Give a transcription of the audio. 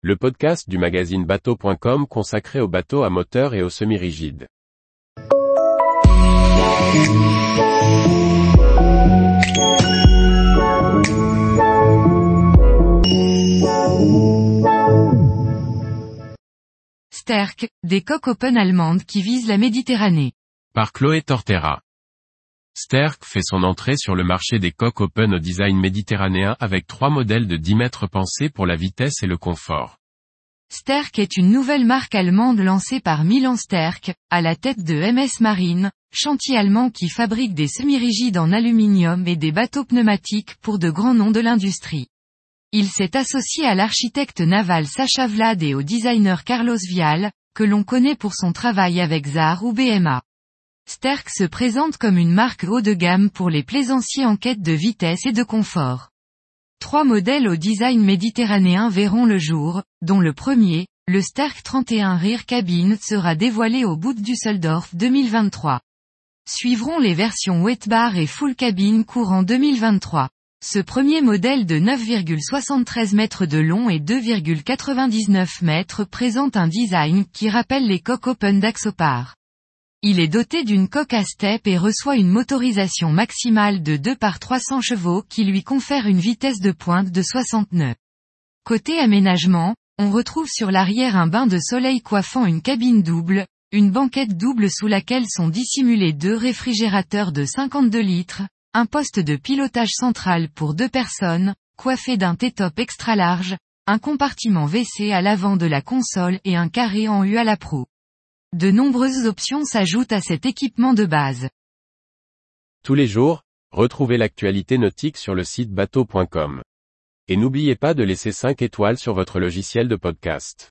le podcast du magazine bateau.com consacré aux bateaux à moteur et aux semi-rigides. Sterk, des coques open allemandes qui visent la Méditerranée. Par Chloé Tortera. Sterk fait son entrée sur le marché des coques open au design méditerranéen avec trois modèles de 10 mètres pensés pour la vitesse et le confort. Sterk est une nouvelle marque allemande lancée par Milan Sterk, à la tête de MS Marine, chantier allemand qui fabrique des semi-rigides en aluminium et des bateaux pneumatiques pour de grands noms de l'industrie. Il s'est associé à l'architecte naval Sacha Vlad et au designer Carlos Vial, que l'on connaît pour son travail avec ZAR ou BMA. Sterk se présente comme une marque haut de gamme pour les plaisanciers en quête de vitesse et de confort. Trois modèles au design méditerranéen verront le jour, dont le premier, le Sterk 31 Rear Cabine sera dévoilé au bout du Düsseldorf 2023. Suivront les versions wet bar et full cabine courant 2023. Ce premier modèle de 9,73 mètres de long et 2,99 mètres présente un design qui rappelle les coques open d'Axopar. Il est doté d'une coque à step et reçoit une motorisation maximale de 2 par 300 chevaux qui lui confère une vitesse de pointe de 60 nœuds. Côté aménagement, on retrouve sur l'arrière un bain de soleil coiffant une cabine double, une banquette double sous laquelle sont dissimulés deux réfrigérateurs de 52 litres, un poste de pilotage central pour deux personnes, coiffé d'un T-top extra large, un compartiment WC à l'avant de la console et un carré en U à la proue. De nombreuses options s'ajoutent à cet équipement de base. Tous les jours, retrouvez l'actualité nautique sur le site bateau.com. Et n'oubliez pas de laisser 5 étoiles sur votre logiciel de podcast.